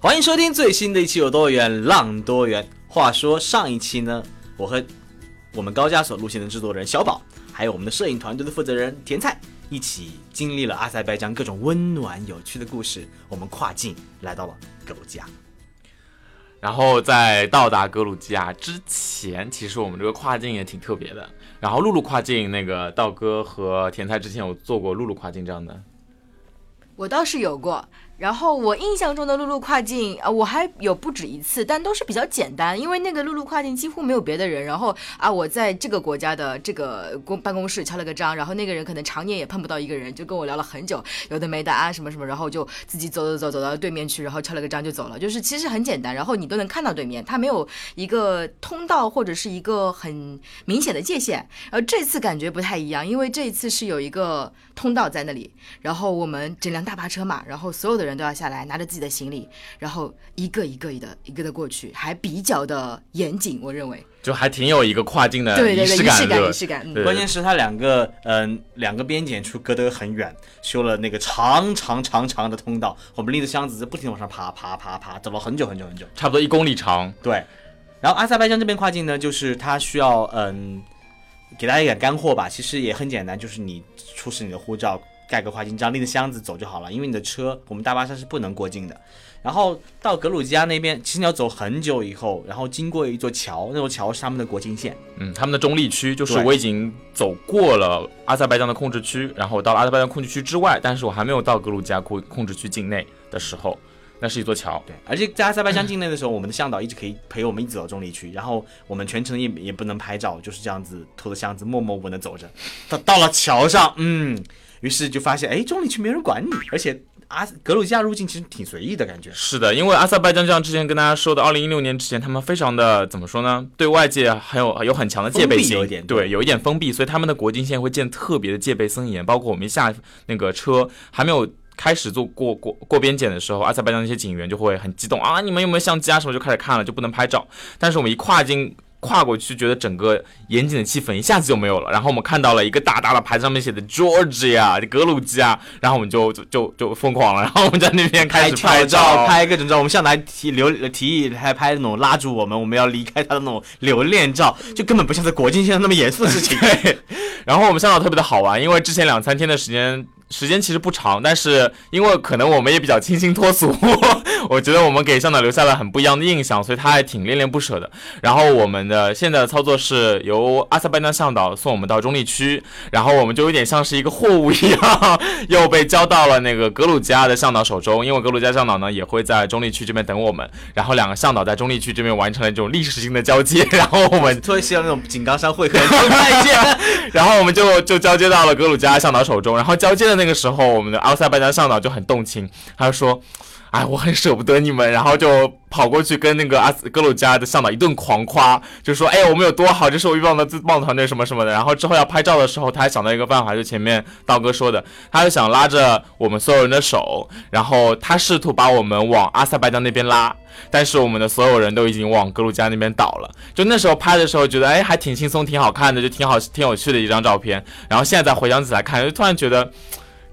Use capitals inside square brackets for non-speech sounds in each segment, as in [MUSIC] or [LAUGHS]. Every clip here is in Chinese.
欢迎收听最新的一期《有多远浪多远》。话说上一期呢，我和我们高加索路线的制作人小宝，还有我们的摄影团队的负责人甜菜，一起经历了阿塞拜疆各种温暖有趣的故事。我们跨境来到了格鲁吉亚。然后在到达格鲁吉亚之前，其实我们这个跨境也挺特别的。然后陆路跨境，那个道哥和甜菜之前有做过陆路跨境这样的，我倒是有过。然后我印象中的陆路跨境啊，我还有不止一次，但都是比较简单，因为那个陆路跨境几乎没有别的人。然后啊，我在这个国家的这个公办公室敲了个章，然后那个人可能常年也碰不到一个人，就跟我聊了很久，有的没的啊什么什么，然后就自己走走走走到对面去，然后敲了个章就走了。就是其实很简单，然后你都能看到对面，他没有一个通道或者是一个很明显的界限。然后这次感觉不太一样，因为这一次是有一个通道在那里，然后我们整辆大巴车嘛，然后所有的都要下来，拿着自己的行李，然后一个一个的一个的过去，还比较的严谨，我认为就还挺有一个跨境的对对对仪仪式感的式感仪。式感，嗯关键是它两个嗯、两个边检处隔得很远，修了那个长长长长的通道，我们拎着箱子在不停地往上爬爬爬爬，走了很久很久很久。差不多一公里长。对，然后阿塞拜疆这边跨境呢，就是它需要嗯，给大家一点干货吧。其实也很简单，就是你出示你的护照，盖个花金章，拎着箱子走就好了。因为你的车，我们大巴车是不能过境的。然后到格鲁吉亚那边，其实你要走很久以后，然后经过一座桥，那座桥是他们的国境线。嗯，他们的中立区就是我已经走过了阿塞拜疆的控制区，然后到了阿塞拜疆控制区之外，但是我还没有到格鲁吉亚控控制区境内的时候，那是一座桥。对，而且在阿塞拜疆境内的时候，我们的向导一直可以陪我们一直走中立区，然后我们全程也也不能拍照，就是这样子拖着箱子默默无闻的走着。到到了桥上，嗯，于是就发现，哎，中立区没人管你，而且阿格鲁吉亚入境其实挺随意的感觉。是的，因为阿塞拜疆就像之前跟大家说的，二零一六年之前，他们非常的怎么说呢？对外界很有有很强的戒备心，封闭有一点对对，有一点封闭，所以他们的国境线会建特别的戒备森严。包括我们一下那个车还没有开始做过过过边检的时候，阿塞拜疆那些警员就会很激动啊，你们有没有相机啊什么就开始看了，就不能拍照。但是我们一跨境。跨过去，觉得整个严谨的气氛一下子就没有了。然后我们看到了一个大大的牌子，上面写的 Georgia 格鲁吉亚，然后我们就就就疯狂了。然后我们在那边开始拍照，拍各种照。我们向来提留提议还拍那种拉住我们，我们要离开他的那种留恋照，就根本不像在国境线上那么严肃的事情。[LAUGHS] 然后我们向导特别的好玩，因为之前两三天的时间时间其实不长，但是因为可能我们也比较清新脱俗，[LAUGHS] 我觉得我们给向导留下了很不一样的印象，所以他还挺恋恋不舍的。然后我们的现在的操作是由阿塞拜疆向导送我们到中立区，然后我们就有点像是一个货物一样，又被交到了那个格鲁吉亚的向导手中，因为格鲁吉亚向导呢也会在中立区这边等我们，然后两个向导在中立区这边完成了这种历史性的交接，然后我们突然想到那种井冈山会合中再见。然后我们就就交接到了格鲁吉亚向导手中，然后交接的那个时候，我们的阿塞拜疆向导就很动情，他就说。哎，我很舍不得你们，然后就跑过去跟那个阿斯格鲁加的向导一顿狂夸，就说：“哎，我们有多好，这是我遇到的最棒的团队，什么什么的。”然后之后要拍照的时候，他还想到一个办法，就前面道哥说的，他就想拉着我们所有人的手，然后他试图把我们往阿塞拜疆那边拉，但是我们的所有人都已经往格鲁加那边倒了。就那时候拍的时候，觉得哎还挺轻松，挺好看的，就挺好，挺有趣的一张照片。然后现在再回想起来看，就突然觉得，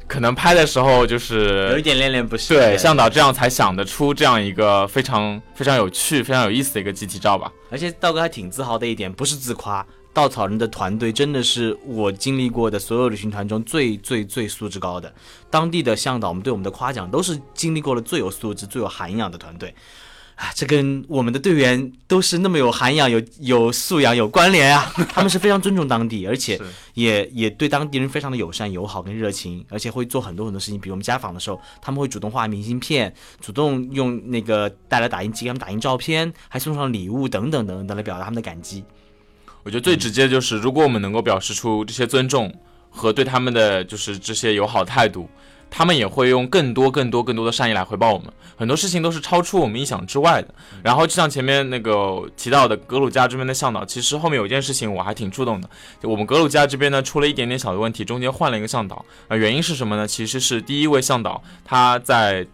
可能拍的时候就是有一点恋恋不舍。对向导这样才想得出这样一个非常非常有趣、非常有意思的一个集体照吧。而且道哥还挺自豪的一点，不是自夸，稻草人的团队真的是我经历过的所有旅行团中最最最素质高的。当地的向导们对我们的夸奖都是经历过了最有素质、最有涵养的团队。啊，这跟我们的队员都是那么有涵养、有有素养有关联啊！[LAUGHS] 他们是非常尊重当地，而且也也对当地人非常的友善、友好跟热情，而且会做很多很多事情。比如我们家访的时候，他们会主动画明信片，主动用那个带来打印机给他们打印照片，还送上礼物等等等等来表达他们的感激。我觉得最直接的就是，如果我们能够表示出这些尊重和对他们的就是这些友好态度，他们也会用更多、更多、更多的善意来回报我们。很多事情都是超出我们意想之外的。然后就像前面那个提到的格鲁吉亚这边的向导，其实后面有一件事情我还挺触动的。就我们格鲁吉亚这边呢出了一点点小的问题，中间换了一个向导。呃，原因是什么呢？其实是第一位向导他在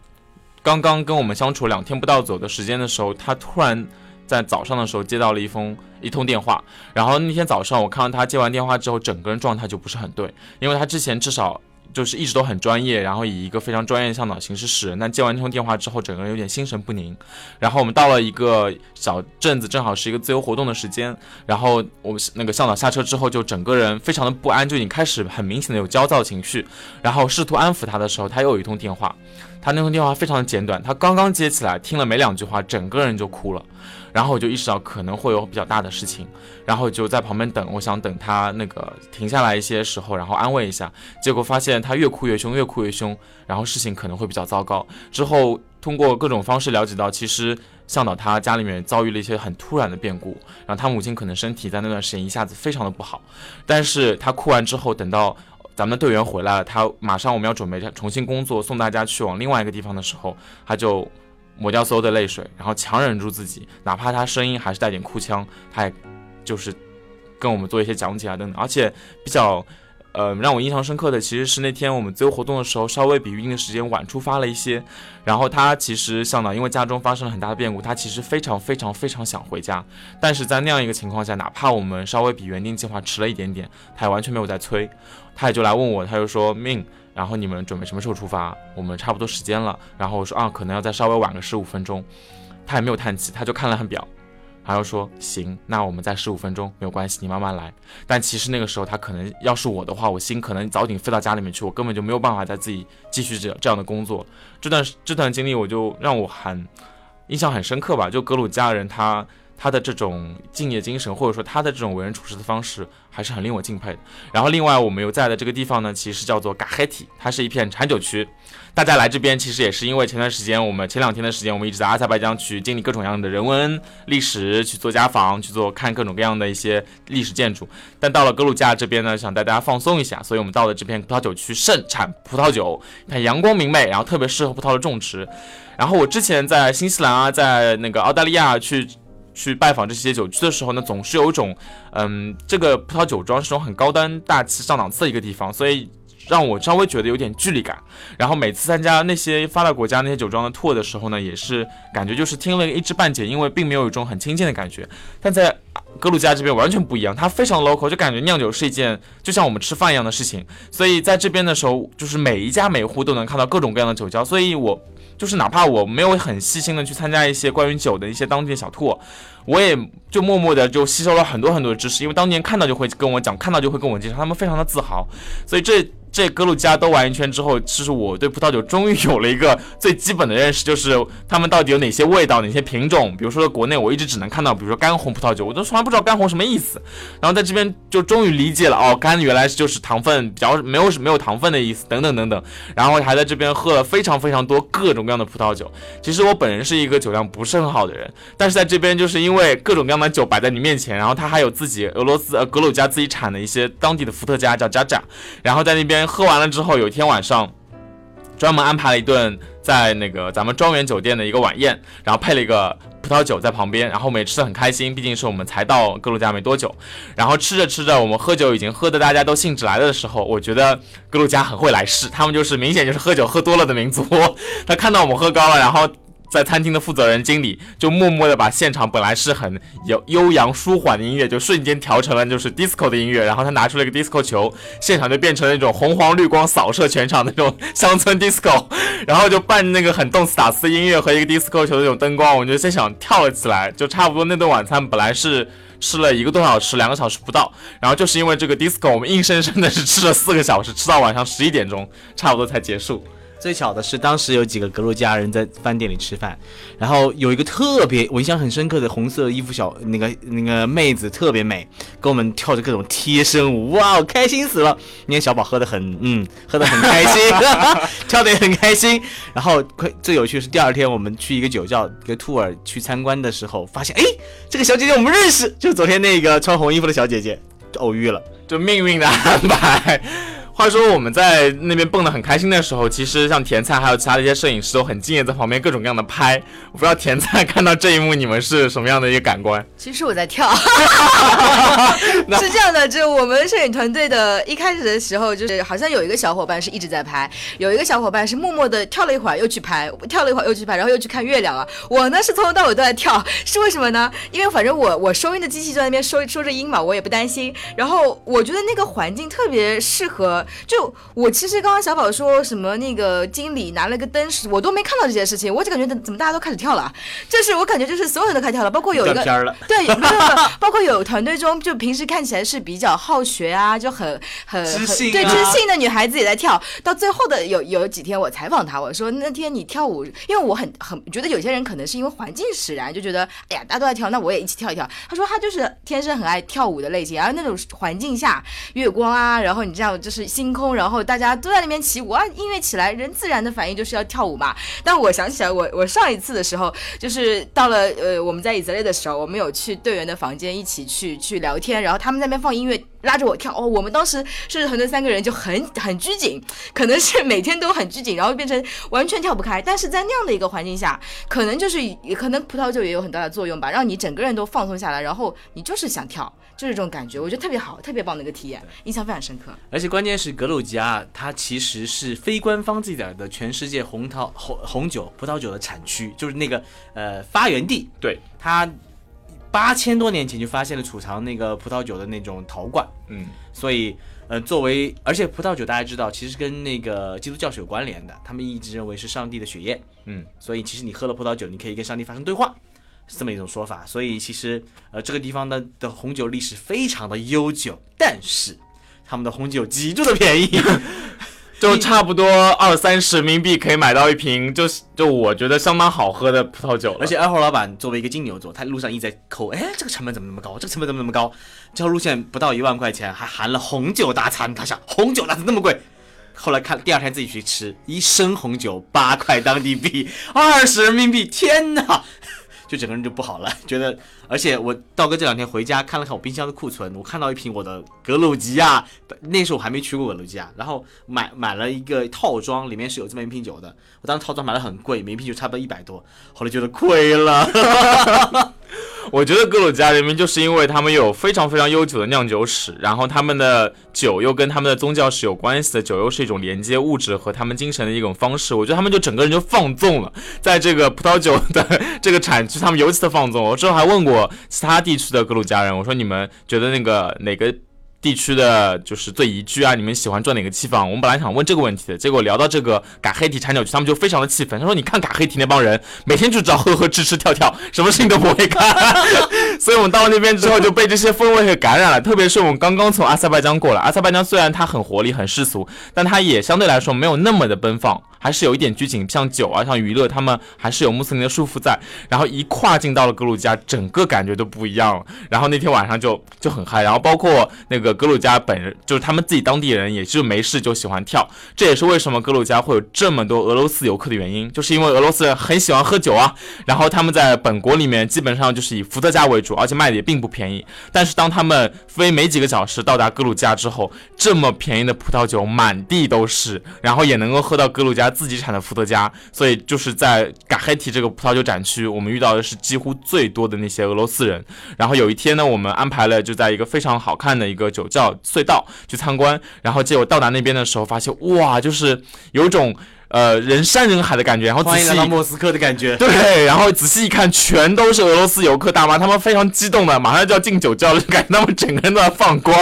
刚刚跟我们相处两天不到走的时间的时候，他突然在早上的时候接到了一封一通电话。然后那天早上我看到他接完电话之后，整个人状态就不是很对，因为他之前至少。就是一直都很专业，然后以一个非常专业的向导形式使人。但接完这通电话之后，整个人有点心神不宁。然后我们到了一个小镇子，正好是一个自由活动的时间。然后我们那个向导下车之后，就整个人非常的不安，就已经开始很明显的有焦躁情绪。然后试图安抚他的时候，他又有一通电话。他那通电话非常的简短，他刚刚接起来，听了没两句话，整个人就哭了。然后我就意识到可能会有比较大的事情，然后就在旁边等，我想等他那个停下来一些时候，然后安慰一下。结果发现他越哭越凶，越哭越凶，然后事情可能会比较糟糕。之后通过各种方式了解到，其实向导他家里面遭遇了一些很突然的变故，然后他母亲可能身体在那段时间一下子非常的不好。但是他哭完之后，等到咱们的队员回来了，他马上我们要准备重新工作，送大家去往另外一个地方的时候，他就。抹掉所有的泪水，然后强忍住自己，哪怕他声音还是带点哭腔，他也就是跟我们做一些讲解啊等等。而且比较呃让我印象深刻的，其实是那天我们自由活动的时候，稍微比预定的时间晚出发了一些。然后他其实向导因为家中发生了很大的变故，他其实非常非常非常想回家。但是在那样一个情况下，哪怕我们稍微比原定计划迟了一点点，他也完全没有在催，他也就来问我，他就说命。然后你们准备什么时候出发？我们差不多时间了。然后我说啊，可能要再稍微晚个十五分钟。他也没有叹气，他就看了看表，然后说行，那我们再十五分钟没有关系，你慢慢来。但其实那个时候他可能要是我的话，我心可能早点飞到家里面去，我根本就没有办法再自己继续这这样的工作。这段这段经历我就让我很印象很深刻吧。就格鲁吉亚人他。他的这种敬业精神，或者说他的这种为人处事的方式，还是很令我敬佩的。然后，另外我们又在的这个地方呢，其实叫做嘎黑体，它是一片产酒区。大家来这边其实也是因为前段时间，我们前两天的时间，我们一直在阿塞拜疆去经历各种各样的人文历史，去做家访，去做看各种各样的一些历史建筑。但到了格鲁吉亚这边呢，想带大家放松一下，所以我们到了这片葡萄酒区，盛产葡萄酒，看阳光明媚，然后特别适合葡萄的种植。然后我之前在新西兰啊，在那个澳大利亚去。去拜访这些酒区的时候呢，总是有一种，嗯，这个葡萄酒庄是种很高端大气上档次的一个地方，所以让我稍微觉得有点距离感。然后每次参加那些发达国家那些酒庄的 tour 的时候呢，也是感觉就是听了一知半解，因为并没有一种很亲近的感觉。但在格鲁吉亚这边完全不一样，它非常 local，就感觉酿酒是一件就像我们吃饭一样的事情。所以在这边的时候，就是每一家每户都能看到各种各样的酒窖，所以我。就是哪怕我没有很细心的去参加一些关于酒的一些当地的小兔我也就默默的就吸收了很多很多的知识，因为当年看到就会跟我讲，看到就会跟我介绍，他们非常的自豪，所以这。这格鲁吉亚兜完一圈之后，其实我对葡萄酒终于有了一个最基本的认识，就是他们到底有哪些味道、哪些品种。比如说国内我一直只能看到，比如说干红葡萄酒，我都从来不知道干红什么意思。然后在这边就终于理解了，哦，干原来就是糖分比较没有没有糖分的意思，等等等等。然后还在这边喝了非常非常多各种各样的葡萄酒。其实我本人是一个酒量不是很好的人，但是在这边就是因为各种各样的酒摆在你面前，然后他还有自己俄罗斯呃格鲁吉亚自己产的一些当地的伏特加叫加扎，然后在那边。喝完了之后，有一天晚上，专门安排了一顿在那个咱们庄园酒店的一个晚宴，然后配了一个葡萄酒在旁边，然后我们也吃的很开心。毕竟是我们才到格鲁吉亚没多久，然后吃着吃着，我们喝酒已经喝的大家都兴致来了的时候，我觉得格鲁吉亚很会来事，他们就是明显就是喝酒喝多了的民族。他看到我们喝高了，然后。在餐厅的负责人经理就默默的把现场本来是很有悠扬舒缓的音乐，就瞬间调成了就是 disco 的音乐，然后他拿出了一个 disco 球，现场就变成了那种红黄绿光扫射全场的那种乡村 disco，然后就伴那个很动次打次的音乐和一个 disco 球的那种灯光，我就在想跳了起来，就差不多那顿晚餐本来是吃了一个多小时，两个小时不到，然后就是因为这个 disco，我们硬生生的是吃了四个小时，吃到晚上十一点钟，差不多才结束。最巧的是，当时有几个格鲁吉亚人在饭店里吃饭，然后有一个特别我印象很深刻的红色衣服小那个那个妹子特别美，跟我们跳着各种贴身舞，哇，开心死了！那天小宝喝的很，嗯，喝的很开心，跳的也很开心。然后最有趣的是第二天我们去一个酒窖一个 tour 去参观的时候，发现哎，这个小姐姐我们认识，就昨天那个穿红衣服的小姐姐，偶遇了，就命运的安排。话说我们在那边蹦得很开心的时候，其实像甜菜还有其他的一些摄影师都很敬业，在旁边各种各样的拍。我不知道甜菜看到这一幕，你们是什么样的一个感官？[LAUGHS] 其实我在跳，[LAUGHS] 是这样的，就我们摄影团队的一开始的时候，就是好像有一个小伙伴是一直在拍，有一个小伙伴是默默的跳了一会儿又去拍，跳了一会儿又去拍，然后又去看月亮了。我呢是从头到尾都在跳，是为什么呢？因为反正我我收音的机器就在那边收收着音嘛，我也不担心。然后我觉得那个环境特别适合，就我其实刚刚小宝说什么那个经理拿了个灯时，我都没看到这件事情，我就感觉怎么大家都开始跳了，就是我感觉就是所有人都开始跳了，包括有一个。对，没有没有，包括有团队中就平时看起来是比较好学啊，就很很很知性啊对知性的女孩子也在跳。到最后的有有几天我采访她，我说那天你跳舞，因为我很很觉得有些人可能是因为环境使然，就觉得哎呀大家都在跳，那我也一起跳一跳。她说她就是天生很爱跳舞的类型，然后那种环境下月光啊，然后你这样就是星空，然后大家都在那边起舞啊，音乐起来，人自然的反应就是要跳舞嘛。但我想起来我，我上一次的时候，就是到了呃我们在以色列的时候，我们有去队员的房间一起去去聊天，然后他们那边放音乐，拉着我跳。哦，我们当时是团队三个人就很很拘谨，可能是每天都很拘谨，然后变成完全跳不开。但是在那样的一个环境下，可能就是可能葡萄酒也有很大的作用吧，让你整个人都放松下来，然后你就是想跳，就是这种感觉，我觉得特别好，特别棒的一个体验，印象非常深刻。而且关键是格鲁吉亚，它其实是非官方记载的全世界红桃红红酒、葡萄酒的产区，就是那个呃发源地。对，它八千多年前就发现了储藏那个葡萄酒的那种陶罐，嗯，所以呃作为而且葡萄酒大家知道，其实跟那个基督教是有关联的，他们一直认为是上帝的血液，嗯，所以其实你喝了葡萄酒，你可以跟上帝发生对话。是这么一种说法，所以其实呃这个地方的的红酒历史非常的悠久，但是他们的红酒极度的便宜，[LAUGHS] 就差不多二三十人民币可以买到一瓶，就是就我觉得相当好喝的葡萄酒了。而且二号老板作为一个金牛座，他路上一直在抠，哎，这个成本怎么那么高？这个成本怎么那么高？这条路线不到一万块钱，还含了红酒大餐。他想，红酒大餐那么贵？后来看第二天自己去吃，一升红酒八块当地币，二十人民币，天哪！就整个人就不好了，[LAUGHS] 觉得，而且我道哥这两天回家看了看我冰箱的库存，我看到一瓶我的格鲁吉亚，那时候我还没去过格鲁吉亚，然后买买了一个套装，里面是有这么一瓶酒的，我当时套装买的很贵，每一瓶酒差不多一百多，后来觉得亏了。[LAUGHS] [LAUGHS] 我觉得格鲁吉亚人民就是因为他们有非常非常悠久的酿酒史，然后他们的酒又跟他们的宗教是有关系的，酒又是一种连接物质和他们精神的一种方式。我觉得他们就整个人就放纵了，[LAUGHS] 在这个葡萄酒的 [LAUGHS] 这个产区，他们尤其的放纵。我之后还问过其他地区的格鲁吉亚人，我说你们觉得那个哪个？地区的就是最宜居啊，你们喜欢住哪个地方？我们本来想问这个问题的，结果聊到这个嘎黑体产鸟区，他们就非常的气愤。他说：“你看嘎黑体那帮人，每天就知道呵呵吃吃跳跳，什么事情都不会干。”所以我们到了那边之后就被这些氛围给感染了。特别是我们刚刚从阿塞拜疆过来，阿塞拜疆虽然它很活力、很世俗，但它也相对来说没有那么的奔放，还是有一点拘谨。像酒啊，像娱乐，他们还是有穆斯林的束缚在。然后一跨境到了格鲁吉亚，整个感觉都不一样了。然后那天晚上就就很嗨，然后包括那个。格鲁吉亚本人就是他们自己当地人，也就没事就喜欢跳，这也是为什么格鲁吉亚会有这么多俄罗斯游客的原因，就是因为俄罗斯人很喜欢喝酒啊。然后他们在本国里面基本上就是以伏特加为主，而且卖的也并不便宜。但是当他们飞没几个小时到达格鲁吉亚之后，这么便宜的葡萄酒满地都是，然后也能够喝到格鲁吉亚自己产的伏特加。所以就是在嘎黑提这个葡萄酒展区，我们遇到的是几乎最多的那些俄罗斯人。然后有一天呢，我们安排了就在一个非常好看的一个酒。窖隧道去参观，然后结果到达那边的时候，发现哇，就是有种呃人山人海的感觉，然后仔细来到莫斯科的感觉，[LAUGHS] 对，然后仔细一看，全都是俄罗斯游客大妈，他们非常激动的，马上就要敬酒窖了，感觉他们整个人都在放光。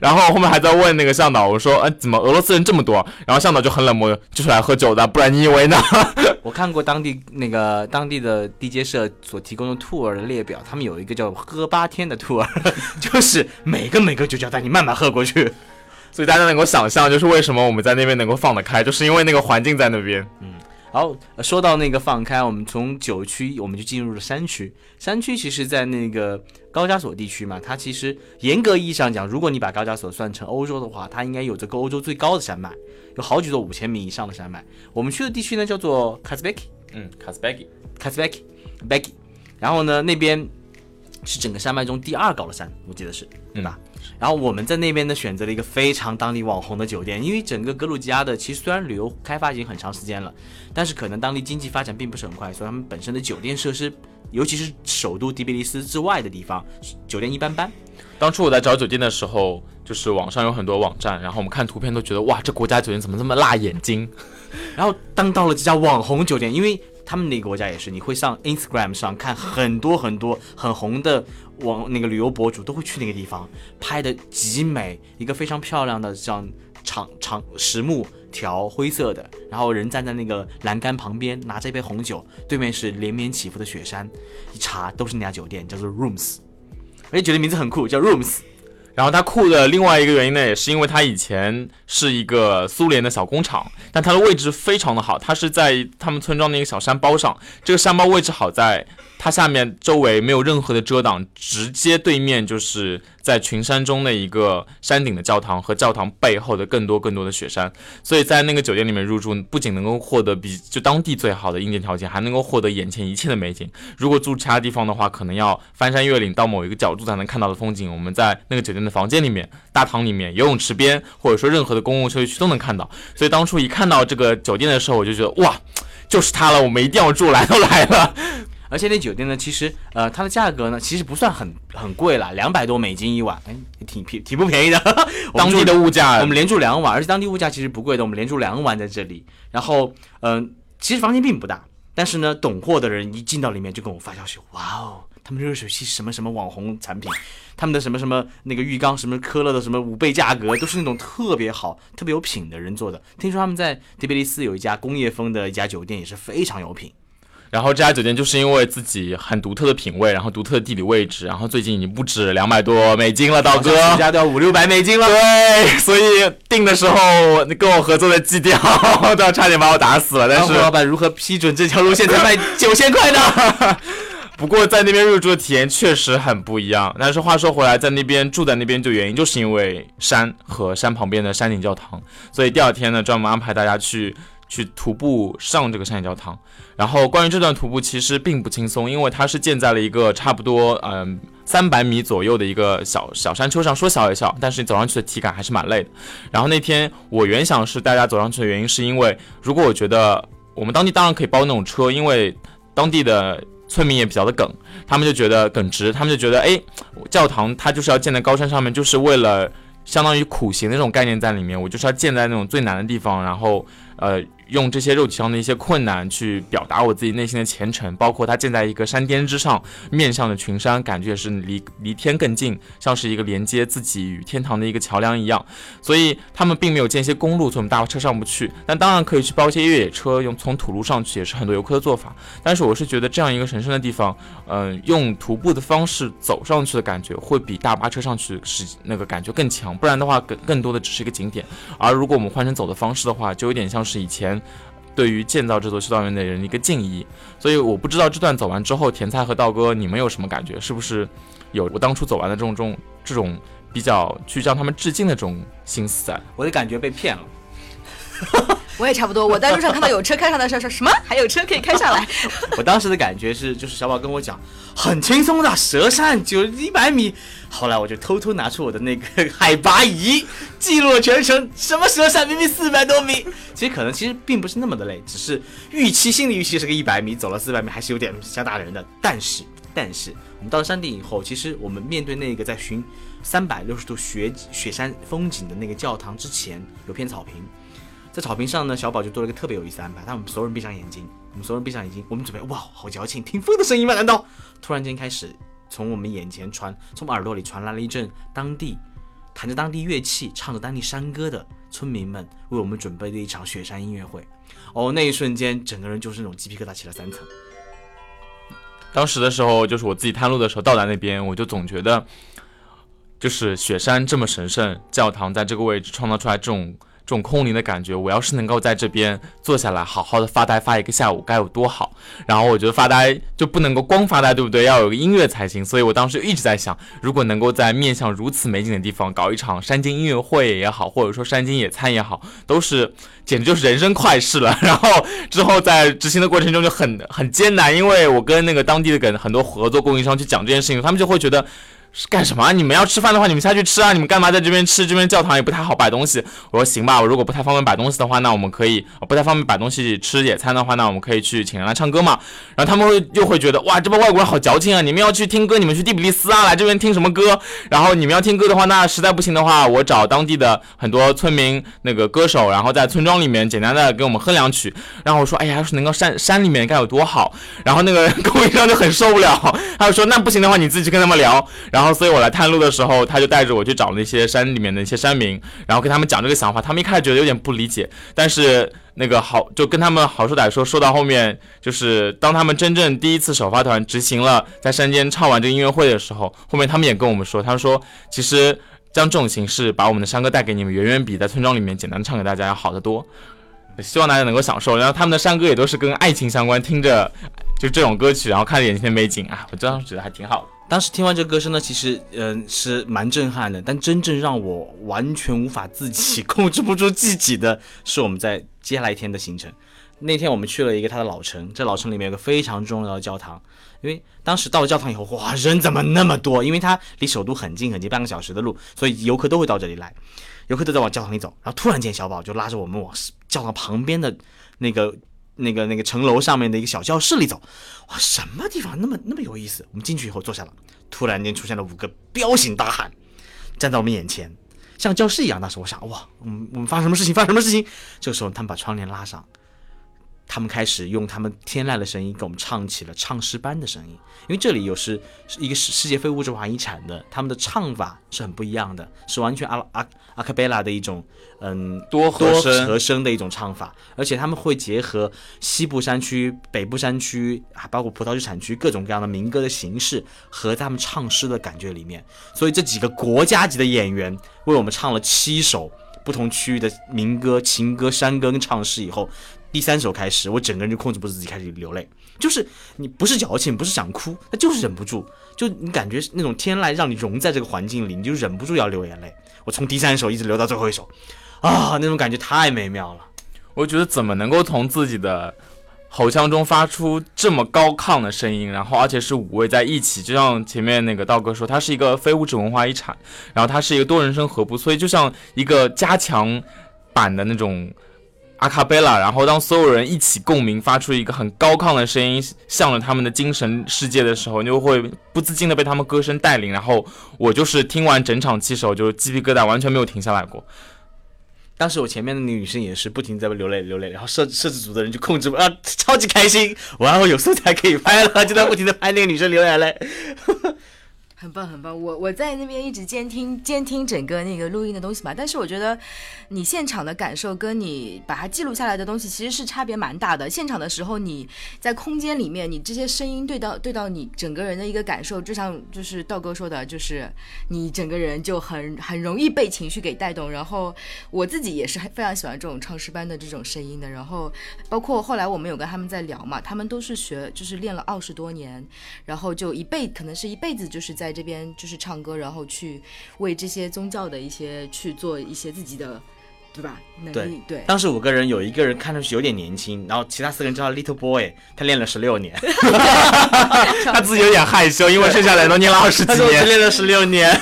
然后后面还在问那个向导，我说，哎，怎么俄罗斯人这么多？然后向导就很冷漠，就是来喝酒的，不然你以为呢？[LAUGHS] 我看过当地那个当地的 DJ 社所提供的 tour 的列表，他们有一个叫喝八天的 tour，[LAUGHS] 就是每个每个酒窖带你慢慢喝过去，所以大家能够想象，就是为什么我们在那边能够放得开，就是因为那个环境在那边。嗯，好，说到那个放开，我们从九区我们就进入了山区。山区其实，在那个高加索地区嘛，它其实严格意义上讲，如果你把高加索算成欧洲的话，它应该有这个欧洲最高的山脉。有好几座五千米以上的山脉，我们去的地区呢叫做 Kazbek，嗯，Kazbek，Kazbek，Becky，然后呢那边是整个山脉中第二高的山，我记得是，对吧？然后我们在那边呢选择了一个非常当地网红的酒店，因为整个格鲁吉亚的其实虽然旅游开发已经很长时间了，但是可能当地经济发展并不是很快，所以他们本身的酒店设施，尤其是首都迪比利斯之外的地方，酒店一般般。当初我在找酒店的时候，就是网上有很多网站，然后我们看图片都觉得哇，这国家酒店怎么这么辣眼睛？[LAUGHS] 然后当到了这家网红酒店，因为他们那个国家也是，你会上 Instagram 上看很多很多很红的网那个旅游博主都会去那个地方拍的极美，一个非常漂亮的像长长实木条灰色的，然后人站在那个栏杆旁边拿着一杯红酒，对面是连绵起伏的雪山，一查都是那家酒店，叫做 Rooms，而且觉得名字很酷，叫 Rooms。然后它酷的另外一个原因呢，也是因为它以前是一个苏联的小工厂，但它的位置非常的好，它是在他们村庄的一个小山包上，这个山包位置好在它下面周围没有任何的遮挡，直接对面就是在群山中的一个山顶的教堂和教堂背后的更多更多的雪山，所以在那个酒店里面入住，不仅能够获得比就当地最好的硬件条件，还能够获得眼前一切的美景。如果住其他地方的话，可能要翻山越岭到某一个角度才能看到的风景，我们在那个酒店的房间里面、大堂里面、游泳池边，或者说任何的公共休息区都能看到。所以当初一看到这个酒店的时候，我就觉得哇，就是它了，我们一定要住，来都来了。而且那酒店呢，其实呃，它的价格呢，其实不算很很贵啦，两百多美金一晚，哎，挺便挺不便宜的。[LAUGHS] 当地的物价，我们连住两晚，而且当地物价其实不贵的，我们连住两晚在这里。然后，嗯、其实房间并不大，但是呢，懂货的人一进到里面就跟我发消息，哇哦，他们热水器什么什么网红产品，他们的什么什么那个浴缸什么科勒的什么五倍价格，都是那种特别好、特别有品的人做的。听说他们在迪比利斯有一家工业风的一家酒店，也是非常有品。然后这家酒店就是因为自己很独特的品味，然后独特的地理位置，然后最近已经不止两百多美金了，道哥。人家都要五六百美金了。对，所以订的时候跟我合作的基调 [LAUGHS] 都要差点把我打死了，但是但是老板如何批准这条路线才卖九千块呢？[LAUGHS] 不过在那边入住的体验确实很不一样。但是话说回来，在那边住在那边，就原因就是因为山和山旁边的山顶教堂，所以第二天呢，专门安排大家去去徒步上这个山顶教堂。然后关于这段徒步其实并不轻松，因为它是建在了一个差不多嗯三百米左右的一个小小山丘上，说小也小，但是你走上去的体感还是蛮累的。然后那天我原想是大家走上去的原因，是因为如果我觉得我们当地当然可以包那种车，因为当地的村民也比较的耿，他们就觉得耿直，他们就觉得哎，教堂它就是要建在高山上面，就是为了相当于苦行的那种概念在里面，我就是要建在那种最难的地方，然后呃用这些肉体上的一些困难去表达我自己内心的虔诚，包括它建在一个山巅之上，面向的群山，感觉是离离天更近，像是一个连接自己与天堂的一个桥梁一样。所以他们并没有建一些公路，所以我们大巴车上不去。但当然可以去包一些越野车，用从土路上去，也是很多游客的做法。但是我是觉得这样一个神圣的地方，嗯、用徒步的方式走上去的感觉，会比大巴车上去是那个感觉更强。不然的话，更更多的只是一个景点。而如果我们换成走的方式的话，就有点像是以前。对于建造这座修道院的人一个敬意，所以我不知道这段走完之后，甜菜和道哥你们有什么感觉？是不是有我当初走完的这种这种这种比较去向他们致敬的这种心思在？我的感觉被骗了。[LAUGHS] 我也差不多，我在路上看到有车开上来，说说什么还有车可以开上来，[LAUGHS] 我当时的感觉是，就是小宝跟我讲，很轻松的蛇山就一百米。后来我就偷偷拿出我的那个海拔仪，记录了全程。什么蛇山明明四百多米，其实可能其实并不是那么的累，只是预期心理预期是个一百米，走了四百米还是有点吓大人的。但是但是我们到了山顶以后，其实我们面对那个在寻三百六十度雪雪山风景的那个教堂之前，有片草坪。在草坪上呢，小宝就做了一个特别有意思的安排，他们所有人闭上眼睛，我们所有人闭上眼睛，我们准备，哇，好矫情，听风的声音吗？难道？突然间开始从我们眼前传，从耳朵里传来了一阵当地弹着当地乐器、唱着当地山歌的村民们为我们准备的一场雪山音乐会。哦，那一瞬间，整个人就是那种鸡皮疙瘩起了三层。当时的时候，就是我自己探路的时候到达那边，我就总觉得，就是雪山这么神圣，教堂在这个位置创造出来这种这种空灵的感觉，我要是能够在这边坐下来，好好的发呆发一个下午，该有多好。然后我觉得发呆就不能够光发呆，对不对？要有个音乐才行。所以我当时一直在想，如果能够在面向如此美景的地方搞一场山间音乐会也好，或者说山间野餐也好，都是简直就是人生快事了。[LAUGHS] 然后之后在执行的过程中就很很艰难，因为我跟那个当地的很多合作供应商去讲这件事情，他们就会觉得。是干什么？你们要吃饭的话，你们下去吃啊！你们干嘛在这边吃？这边教堂也不太好摆东西。我说行吧，我如果不太方便摆东西的话，那我们可以不太方便摆东西吃野餐的话，那我们可以去请人来唱歌嘛。然后他们会又会觉得哇，这帮外国人好矫情啊！你们要去听歌，你们去蒂比利斯啊，来这边听什么歌？然后你们要听歌的话，那实在不行的话，我找当地的很多村民那个歌手，然后在村庄里面简单的给我们哼两曲。然后我说，哎呀，要是能够山山里面该有多好。然后那个供应商就很受不了，他就说那不行的话，你自己去跟他们聊。然后然后所以我来探路的时候，他就带着我去找那些山里面的一些山民，然后跟他们讲这个想法。他们一开始觉得有点不理解，但是那个好就跟他们好说歹说，说到后面，就是当他们真正第一次首发团执行了在山间唱完这个音乐会的时候，后面他们也跟我们说，他说其实将这种形式把我们的山歌带给你们，远远比在村庄里面简单唱给大家要好得多。希望大家能够享受。然后他们的山歌也都是跟爱情相关，听着就这种歌曲，然后看着眼前的美景啊，我当时觉得还挺好的。当时听完这歌声呢，其实嗯、是蛮震撼的，但真正让我完全无法自己控制不住自己的是我们在接下来一天的行程。那天我们去了一个他的老城，这老城里面有个非常重要的教堂，因为当时到了教堂以后，哇，人怎么那么多？因为它离首都很近很近，半个小时的路，所以游客都会到这里来，游客都在往教堂里走。然后突然间，小宝就拉着我们往教堂旁边的那个那个那个城楼上面的一个小教室里走。哇，什么地方那么那么有意思？我们进去以后坐下了，突然间出现了五个彪形大汉，站在我们眼前，像教室一样。当时我想，哇，我们我们发生什么事情？发生什么事情？这个时候他们把窗帘拉上。他们开始用他们天籁的声音给我们唱起了唱诗班的声音，因为这里有是一个世世界非物质文化遗产的，他们的唱法是很不一样的，是完全阿阿阿卡贝拉的一种嗯多和声和声的一种唱法，而且他们会结合西部山区、北部山区，还包括葡萄酒产区各种各样的民歌的形式和他们唱诗的感觉里面，所以这几个国家级的演员为我们唱了七首不同区域的民歌、情歌、山歌跟唱诗以后。第三首开始，我整个人就控制不住自己开始流泪，就是你不是矫情，不是想哭，他就是忍不住，就你感觉那种天籁让你融在这个环境里，你就忍不住要流眼泪。我从第三首一直流到最后一首，啊，那种感觉太美妙了。我觉得怎么能够从自己的喉腔中发出这么高亢的声音，然后而且是五位在一起，就像前面那个道哥说，它是一个非物质文化遗产，然后它是一个多人声合部，所以就像一个加强版的那种。阿卡贝拉，然后当所有人一起共鸣，发出一个很高亢的声音，向着他们的精神世界的时候，你就会不自禁的被他们歌声带领。然后我就是听完整场七首，就鸡皮疙瘩完全没有停下来过。当时我前面的那个女生也是不停在流泪流泪，然后摄摄制组的人就控制不啊，超级开心，哇，我有素材可以拍了，就在不停的拍那个女生流眼泪。很棒很棒，我我在那边一直监听监听整个那个录音的东西嘛，但是我觉得你现场的感受跟你把它记录下来的东西其实是差别蛮大的。现场的时候你在空间里面，你这些声音对到对到你整个人的一个感受，就像就是道哥说的，就是你整个人就很很容易被情绪给带动。然后我自己也是非常喜欢这种唱诗班的这种声音的。然后包括后来我们有跟他们在聊嘛，他们都是学就是练了二十多年，然后就一辈可能是一辈子就是在。这边就是唱歌，然后去为这些宗教的一些去做一些自己的，对吧？能力对。当时五个人有一个人看上去有点年轻，然后其他四个人叫他 Little Boy，他练了十六年，[LAUGHS] 他自己有点害羞，因为剩下来都念了二十几 [LAUGHS] 年，练了十六年，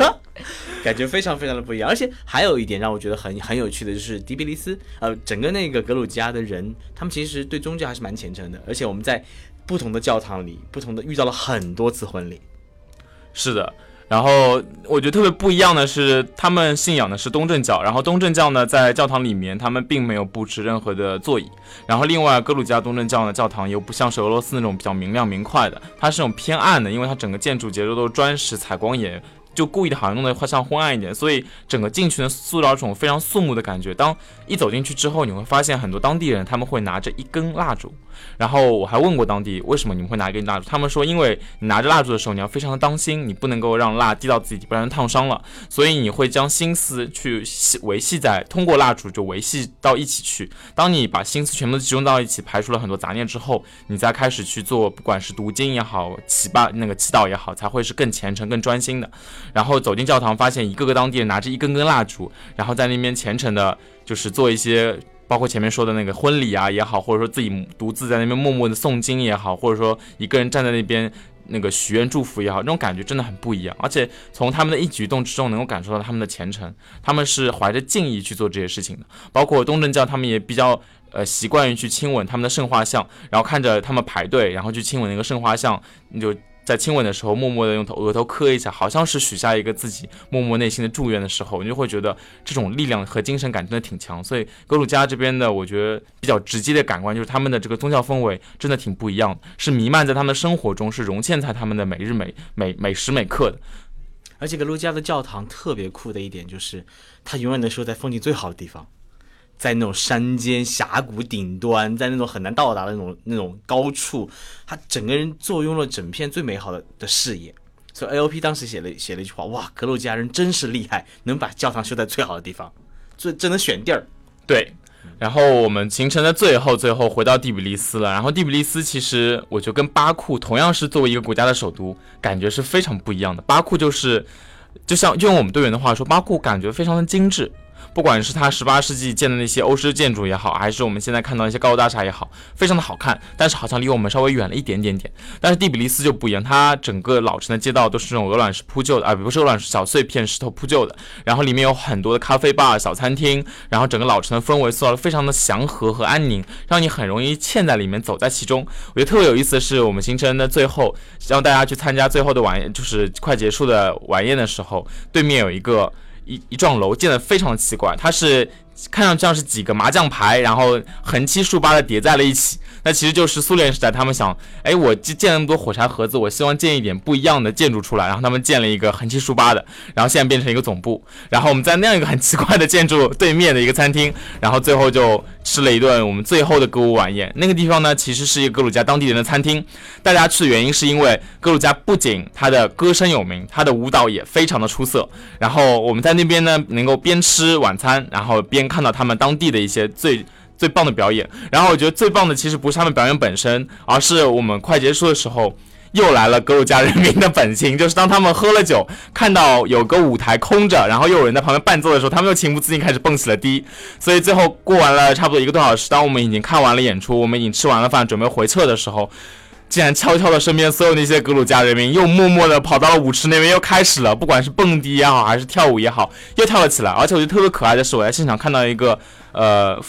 [LAUGHS] 感觉非常非常的不一样。而且还有一点让我觉得很很有趣的就是迪比利斯，呃，整个那个格鲁吉亚的人，他们其实对宗教还是蛮虔诚的，而且我们在不同的教堂里，不同的遇到了很多次婚礼。是的，然后我觉得特别不一样的是，他们信仰的是东正教，然后东正教呢，在教堂里面他们并没有布置任何的座椅，然后另外格鲁吉亚东正教的教堂又不像是俄罗斯那种比较明亮明快的，它是那种偏暗的，因为它整个建筑结构都是砖石采光岩。就故意的好像弄得像昏暗一点，所以整个进去呢塑造一种非常肃穆的感觉。当一走进去之后，你会发现很多当地人他们会拿着一根蜡烛，然后我还问过当地为什么你们会拿一根蜡烛，他们说因为你拿着蜡烛的时候你要非常的当心，你不能够让蜡滴到自己，不然烫伤了。所以你会将心思去维系在通过蜡烛就维系到一起去。当你把心思全部集中到一起，排除了很多杂念之后，你再开始去做，不管是读经也好，祈拜那个祈祷也好，才会是更虔诚、更专心的。然后走进教堂，发现一个个当地人拿着一根根蜡烛，然后在那边虔诚的，就是做一些，包括前面说的那个婚礼啊也好，或者说自己独自在那边默默的诵经也好，或者说一个人站在那边那个许愿祝福也好，那种感觉真的很不一样。而且从他们的一举一动之中，能够感受到他们的虔诚，他们是怀着敬意去做这些事情的。包括东正教，他们也比较呃习惯于去亲吻他们的圣画像，然后看着他们排队，然后去亲吻那个圣画像，你就。在亲吻的时候，默默的用头额头磕一下，好像是许下一个自己默默内心的祝愿的时候，你就会觉得这种力量和精神感真的挺强。所以格鲁吉亚这边的，我觉得比较直接的感官就是他们的这个宗教氛围真的挺不一样，是弥漫在他们的生活中，是融嵌在他们的每日每每每时每刻的。而且格鲁吉亚的教堂特别酷的一点就是，它永远能收在风景最好的地方。在那种山间峡谷顶端，在那种很难到达的那种那种高处，他整个人坐拥了整片最美好的的视野。所以 AOP 当时写了写了一句话：“哇，格鲁吉亚人真是厉害，能把教堂修在最好的地方，最真能选地儿。”对。然后我们行程的最后最后回到第比利斯了。然后第比利斯其实我觉得跟巴库同样是作为一个国家的首都，感觉是非常不一样的。巴库就是，就像用我们队员的话说，巴库感觉非常的精致。不管是它十八世纪建的那些欧式建筑也好，还是我们现在看到一些高楼大厦也好，非常的好看，但是好像离我们稍微远了一点点点。但是第比利斯就不一样，它整个老城的街道都是这种鹅卵石铺就的，啊，不是鹅卵石，小碎片石头铺就的。然后里面有很多的咖啡吧、小餐厅，然后整个老城的氛围塑造的非常的祥和和安宁，让你很容易嵌在里面，走在其中。我觉得特别有意思的是，我们行程的最后让大家去参加最后的晚宴，就是快结束的晚宴的时候，对面有一个。一一幢楼建的非常奇怪，它是看上去像是几个麻将牌，然后横七竖八的叠在了一起。那其实就是苏联时代，他们想，哎，我建那么多火柴盒子，我希望建一点不一样的建筑出来，然后他们建了一个横七竖八的，然后现在变成一个总部。然后我们在那样一个很奇怪的建筑对面的一个餐厅，然后最后就吃了一顿我们最后的歌舞晚宴。那个地方呢，其实是一个格鲁吉亚当地人的餐厅。大家去的原因是因为格鲁吉亚不仅它的歌声有名，它的舞蹈也非常的出色。然后我们在那边呢，能够边吃晚餐，然后边看到他们当地的一些最。最棒的表演，然后我觉得最棒的其实不是他们表演本身，而是我们快结束的时候，又来了格鲁吉亚人民的本性，就是当他们喝了酒，看到有个舞台空着，然后又有人在旁边伴奏的时候，他们又情不自禁开始蹦起了迪。所以最后过完了差不多一个多小时，当我们已经看完了演出，我们已经吃完了饭，准备回撤的时候，竟然悄悄的身边所有那些格鲁吉亚人民又默默的跑到了舞池那边，又开始了，不管是蹦迪也好，还是跳舞也好，又跳了起来。而且我觉得特别可爱的是，我在现场看到一个呃。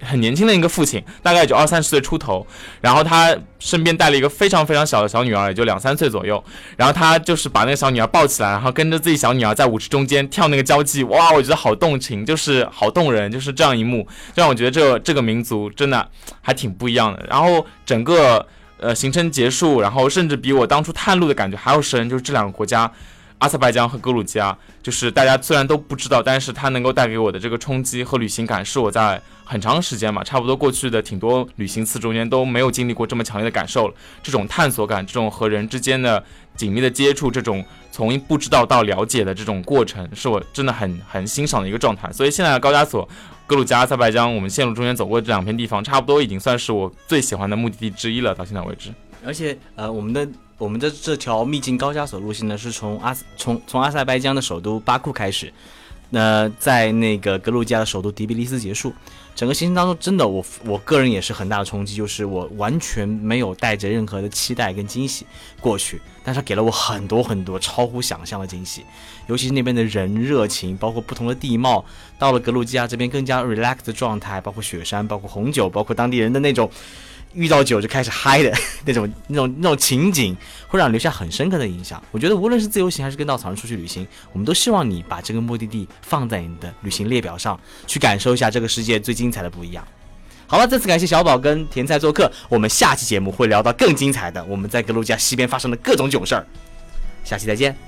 很年轻的一个父亲，大概也就二三十岁出头，然后他身边带了一个非常非常小的小女儿，也就两三岁左右，然后他就是把那个小女儿抱起来，然后跟着自己小女儿在舞池中间跳那个交际，哇，我觉得好动情，就是好动人，就是这样一幕，让我觉得这这个民族真的还挺不一样的。然后整个呃行程结束，然后甚至比我当初探路的感觉还要深，就是这两个国家。阿塞拜疆和格鲁吉亚，就是大家虽然都不知道，但是它能够带给我的这个冲击和旅行感，是我在很长时间嘛，差不多过去的挺多旅行次中间都没有经历过这么强烈的感受了。这种探索感，这种和人之间的紧密的接触，这种从不知道到了解的这种过程，是我真的很很欣赏的一个状态。所以现在的高加索、格鲁吉亚、阿塞拜疆，我们线路中间走过这两片地方，差不多已经算是我最喜欢的目的地之一了。到现在为止，而且呃，我们的。我们的这条秘境高加索路线呢，是从阿从从阿塞拜疆的首都巴库开始，那在那个格鲁吉亚的首都迪比利斯结束。整个行程当中，真的我我个人也是很大的冲击，就是我完全没有带着任何的期待跟惊喜过去，但是给了我很多很多超乎想象的惊喜，尤其是那边的人热情，包括不同的地貌，到了格鲁吉亚这边更加 relax 的状态，包括雪山，包括红酒，包括当地人的那种。遇到酒就开始嗨的 [LAUGHS] 那种、那种、那种情景，会让人留下很深刻的印象。我觉得无论是自由行还是跟稻草人出去旅行，我们都希望你把这个目的地放在你的旅行列表上，去感受一下这个世界最精彩的不一样。好了，再次感谢小宝跟甜菜做客，我们下期节目会聊到更精彩的，我们在格鲁吉亚西边发生的各种囧事儿。下期再见。